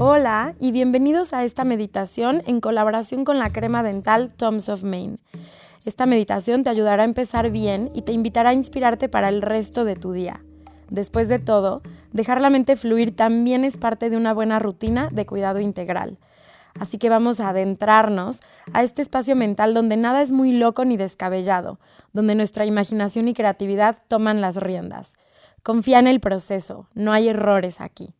Hola y bienvenidos a esta meditación en colaboración con la crema dental Toms of Maine. Esta meditación te ayudará a empezar bien y te invitará a inspirarte para el resto de tu día. Después de todo, dejar la mente fluir también es parte de una buena rutina de cuidado integral. Así que vamos a adentrarnos a este espacio mental donde nada es muy loco ni descabellado, donde nuestra imaginación y creatividad toman las riendas. Confía en el proceso, no hay errores aquí.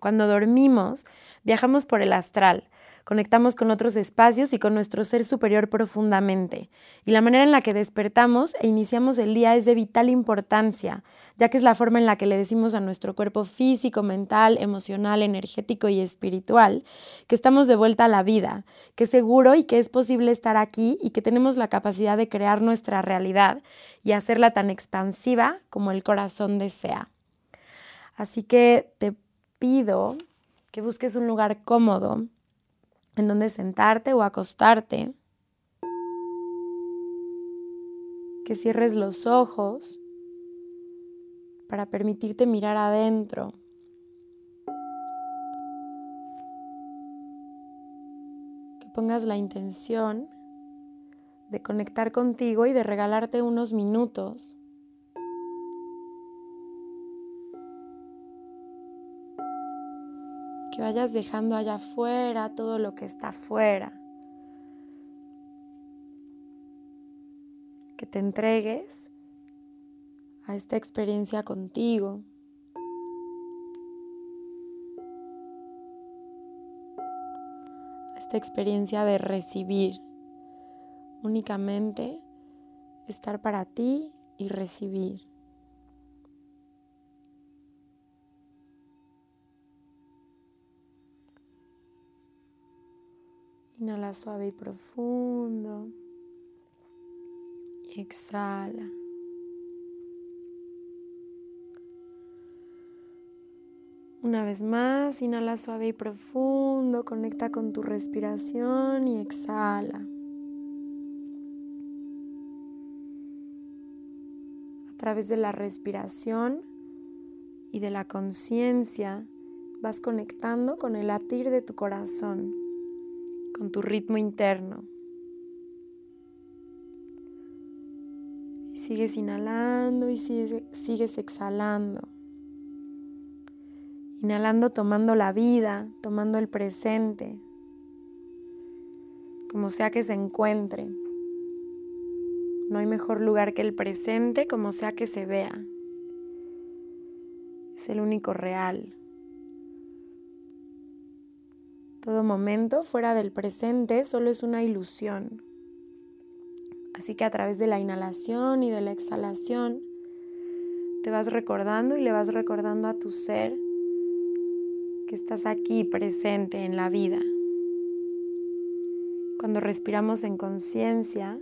Cuando dormimos, viajamos por el astral, conectamos con otros espacios y con nuestro ser superior profundamente. Y la manera en la que despertamos e iniciamos el día es de vital importancia, ya que es la forma en la que le decimos a nuestro cuerpo físico, mental, emocional, energético y espiritual que estamos de vuelta a la vida, que es seguro y que es posible estar aquí y que tenemos la capacidad de crear nuestra realidad y hacerla tan expansiva como el corazón desea. Así que te pido que busques un lugar cómodo en donde sentarte o acostarte, que cierres los ojos para permitirte mirar adentro. Que pongas la intención de conectar contigo y de regalarte unos minutos que vayas dejando allá afuera todo lo que está afuera. Que te entregues a esta experiencia contigo. A esta experiencia de recibir. Únicamente estar para ti y recibir. Inhala suave y profundo. Y exhala. Una vez más, inhala suave y profundo, conecta con tu respiración y exhala. A través de la respiración y de la conciencia vas conectando con el latir de tu corazón con tu ritmo interno. sigues inhalando y sigues, sigues exhalando. Inhalando tomando la vida, tomando el presente, como sea que se encuentre. No hay mejor lugar que el presente, como sea que se vea. Es el único real. Todo momento fuera del presente solo es una ilusión. Así que a través de la inhalación y de la exhalación te vas recordando y le vas recordando a tu ser que estás aquí presente en la vida. Cuando respiramos en conciencia,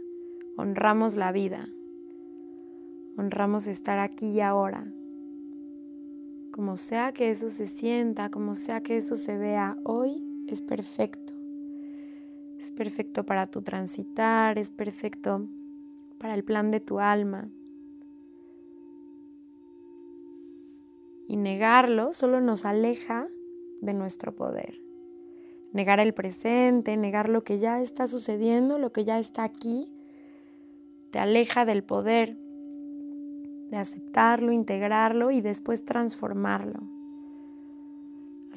honramos la vida, honramos estar aquí y ahora. Como sea que eso se sienta, como sea que eso se vea hoy, es perfecto. Es perfecto para tu transitar, es perfecto para el plan de tu alma. Y negarlo solo nos aleja de nuestro poder. Negar el presente, negar lo que ya está sucediendo, lo que ya está aquí, te aleja del poder de aceptarlo, integrarlo y después transformarlo.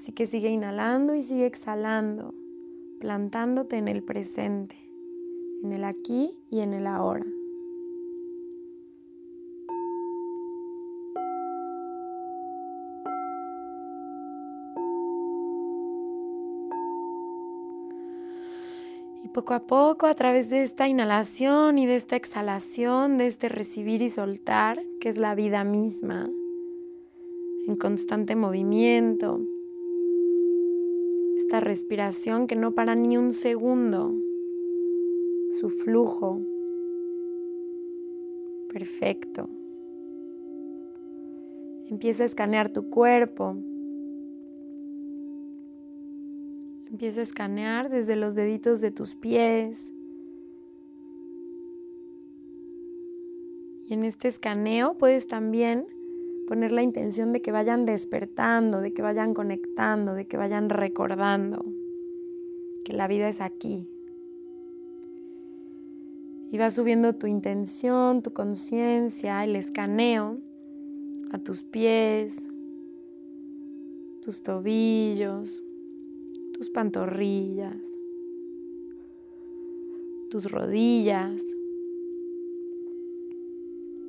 Así que sigue inhalando y sigue exhalando, plantándote en el presente, en el aquí y en el ahora. Y poco a poco, a través de esta inhalación y de esta exhalación, de este recibir y soltar, que es la vida misma, en constante movimiento, respiración que no para ni un segundo, su flujo perfecto. Empieza a escanear tu cuerpo. Empieza a escanear desde los deditos de tus pies. Y en este escaneo puedes también poner la intención de que vayan despertando, de que vayan conectando, de que vayan recordando que la vida es aquí. Y vas subiendo tu intención, tu conciencia, el escaneo a tus pies, tus tobillos, tus pantorrillas, tus rodillas.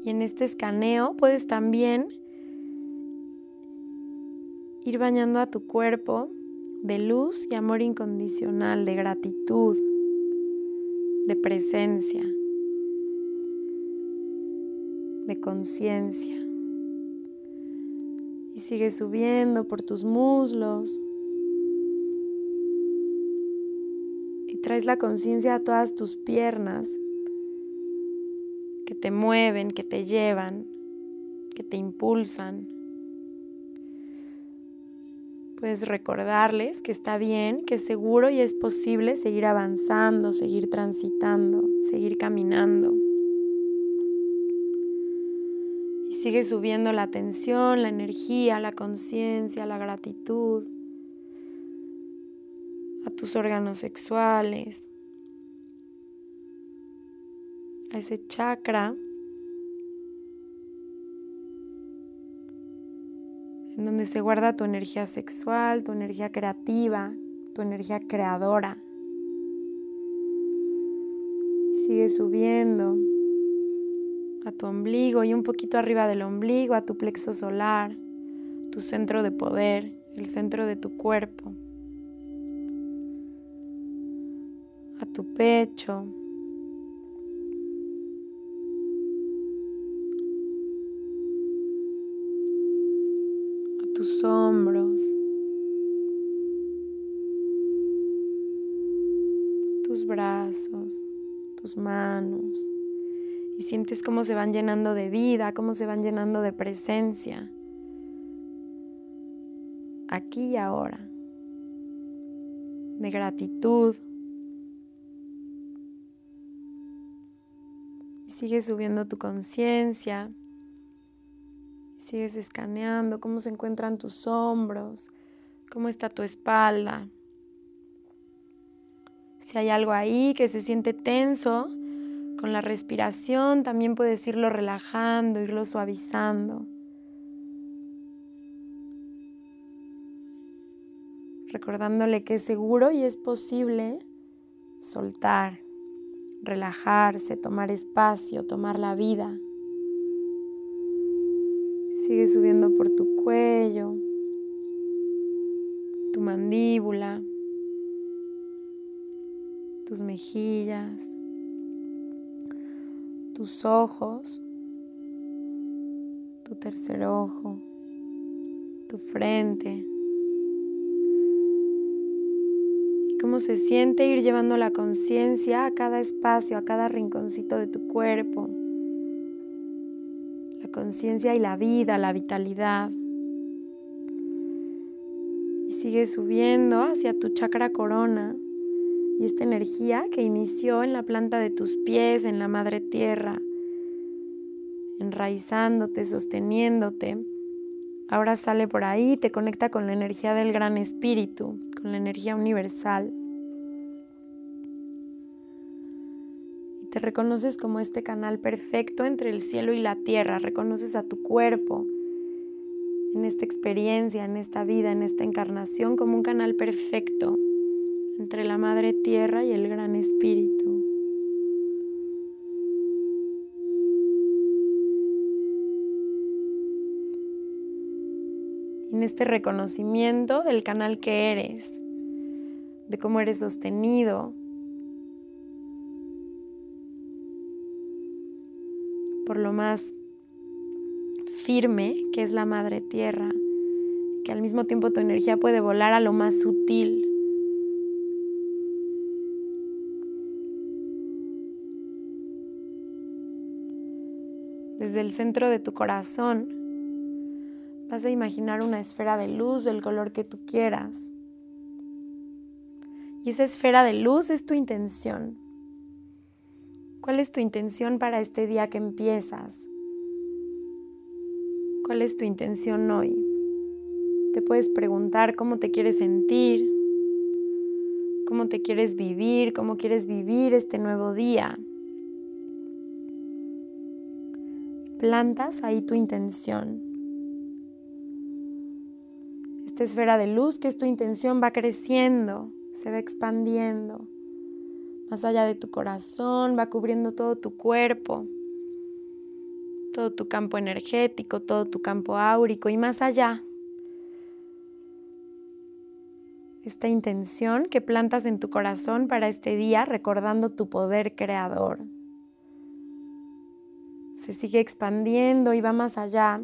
Y en este escaneo puedes también ir bañando a tu cuerpo de luz y amor incondicional, de gratitud, de presencia, de conciencia. Y sigue subiendo por tus muslos. Y traes la conciencia a todas tus piernas que te mueven, que te llevan, que te impulsan. Puedes recordarles que está bien, que es seguro y es posible seguir avanzando, seguir transitando, seguir caminando. Y sigue subiendo la atención, la energía, la conciencia, la gratitud a tus órganos sexuales, a ese chakra en donde se guarda tu energía sexual, tu energía creativa, tu energía creadora. Y sigue subiendo a tu ombligo y un poquito arriba del ombligo, a tu plexo solar, tu centro de poder, el centro de tu cuerpo, a tu pecho, tus hombros, tus brazos, tus manos. Y sientes cómo se van llenando de vida, cómo se van llenando de presencia. Aquí y ahora. De gratitud. Y sigue subiendo tu conciencia Sigues escaneando cómo se encuentran tus hombros, cómo está tu espalda. Si hay algo ahí que se siente tenso, con la respiración también puedes irlo relajando, irlo suavizando. Recordándole que es seguro y es posible soltar, relajarse, tomar espacio, tomar la vida. Sigue subiendo por tu cuello, tu mandíbula, tus mejillas, tus ojos, tu tercer ojo, tu frente. Y cómo se siente ir llevando la conciencia a cada espacio, a cada rinconcito de tu cuerpo conciencia y la vida, la vitalidad. Y sigue subiendo hacia tu chakra corona y esta energía que inició en la planta de tus pies, en la madre tierra, enraizándote, sosteniéndote. Ahora sale por ahí, te conecta con la energía del gran espíritu, con la energía universal. Te reconoces como este canal perfecto entre el cielo y la tierra. Reconoces a tu cuerpo en esta experiencia, en esta vida, en esta encarnación como un canal perfecto entre la Madre Tierra y el Gran Espíritu. en este reconocimiento del canal que eres, de cómo eres sostenido, por lo más firme que es la madre tierra, que al mismo tiempo tu energía puede volar a lo más sutil. Desde el centro de tu corazón vas a imaginar una esfera de luz del color que tú quieras. Y esa esfera de luz es tu intención. ¿Cuál es tu intención para este día que empiezas? ¿Cuál es tu intención hoy? Te puedes preguntar cómo te quieres sentir, cómo te quieres vivir, cómo quieres vivir este nuevo día. Plantas ahí tu intención. Esta esfera de luz que es tu intención va creciendo, se va expandiendo. Más allá de tu corazón, va cubriendo todo tu cuerpo, todo tu campo energético, todo tu campo áurico y más allá esta intención que plantas en tu corazón para este día, recordando tu poder creador. Se sigue expandiendo y va más allá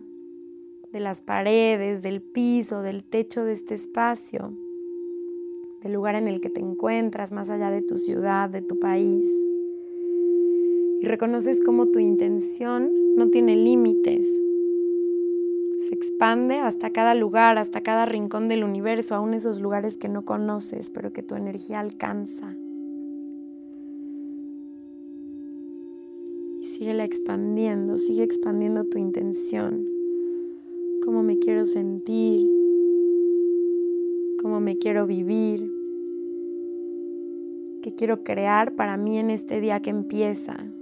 de las paredes, del piso, del techo de este espacio, del lugar en el que te encuentras, más allá de tu ciudad, de tu país. Y reconoces cómo tu intención no tiene límites, se expande hasta cada lugar, hasta cada rincón del universo, aún esos lugares que no conoces, pero que tu energía alcanza. Y sigue expandiendo, sigue expandiendo tu intención. Cómo me quiero sentir, cómo me quiero vivir, qué quiero crear para mí en este día que empieza.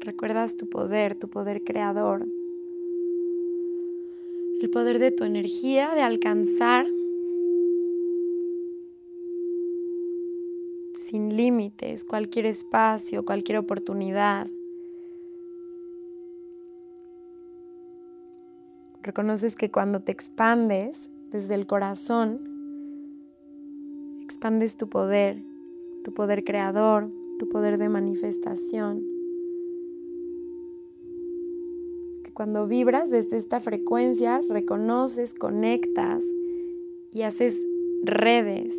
Recuerdas tu poder, tu poder creador, el poder de tu energía de alcanzar sin límites cualquier espacio, cualquier oportunidad. Reconoces que cuando te expandes desde el corazón, expandes tu poder, tu poder creador, tu poder de manifestación. Que cuando vibras desde esta frecuencia, reconoces, conectas y haces redes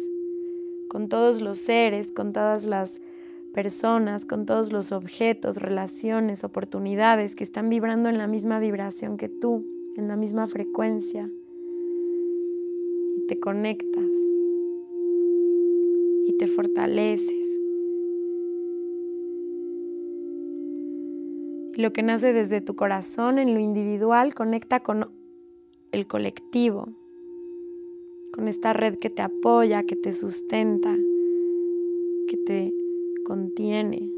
con todos los seres, con todas las personas, con todos los objetos, relaciones, oportunidades que están vibrando en la misma vibración que tú, en la misma frecuencia. Y te conectas y te fortaleces. Lo que nace desde tu corazón en lo individual conecta con el colectivo, con esta red que te apoya, que te sustenta, que te contiene.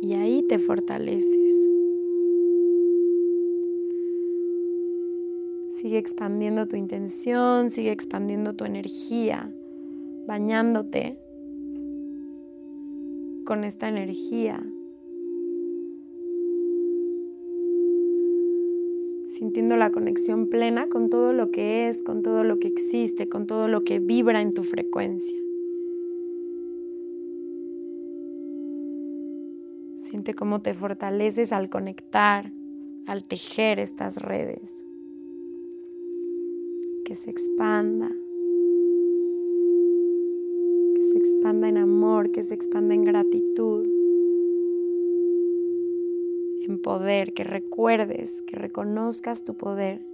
Y ahí te fortaleces. Sigue expandiendo tu intención, sigue expandiendo tu energía bañándote con esta energía, sintiendo la conexión plena con todo lo que es, con todo lo que existe, con todo lo que vibra en tu frecuencia. Siente cómo te fortaleces al conectar, al tejer estas redes. Que se expanda. Expanda en amor, que se expanda en gratitud, en poder, que recuerdes, que reconozcas tu poder,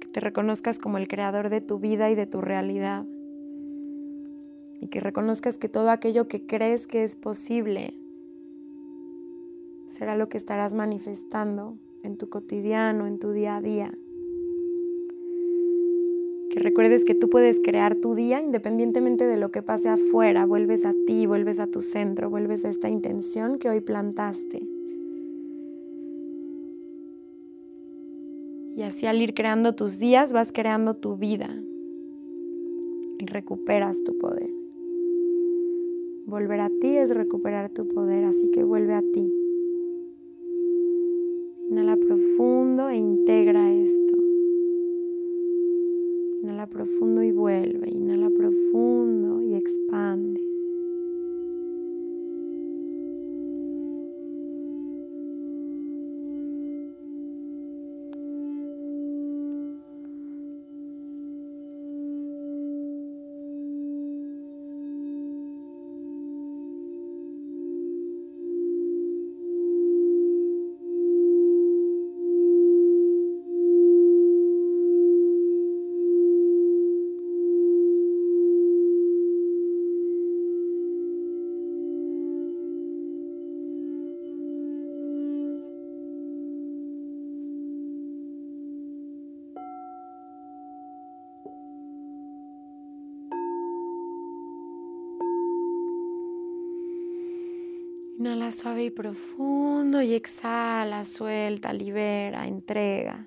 que te reconozcas como el creador de tu vida y de tu realidad y que reconozcas que todo aquello que crees que es posible será lo que estarás manifestando en tu cotidiano, en tu día a día. Que recuerdes que tú puedes crear tu día independientemente de lo que pase afuera. Vuelves a ti, vuelves a tu centro, vuelves a esta intención que hoy plantaste. Y así al ir creando tus días vas creando tu vida y recuperas tu poder. Volver a ti es recuperar tu poder, así que vuelve a ti. Inhala profundo e integra esto. Inhala profundo y vuelve. Inhala profundo y expande. Suave y profundo y exhala, suelta, libera, entrega.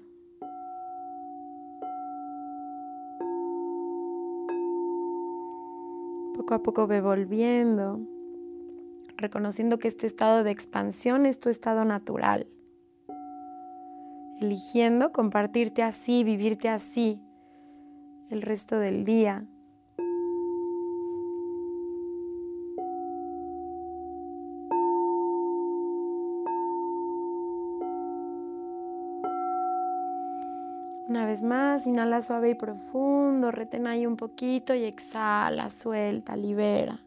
Poco a poco ve volviendo, reconociendo que este estado de expansión es tu estado natural. Eligiendo compartirte así, vivirte así el resto del día. Una vez más, inhala suave y profundo, retén ahí un poquito y exhala, suelta, libera.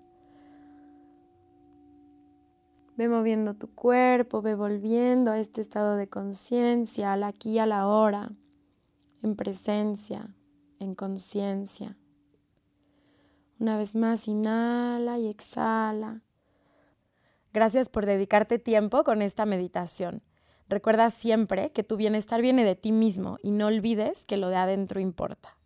Ve moviendo tu cuerpo, ve volviendo a este estado de conciencia, al aquí a la hora, en presencia, en conciencia. Una vez más, inhala y exhala. Gracias por dedicarte tiempo con esta meditación. Recuerda siempre que tu bienestar viene de ti mismo y no olvides que lo de adentro importa.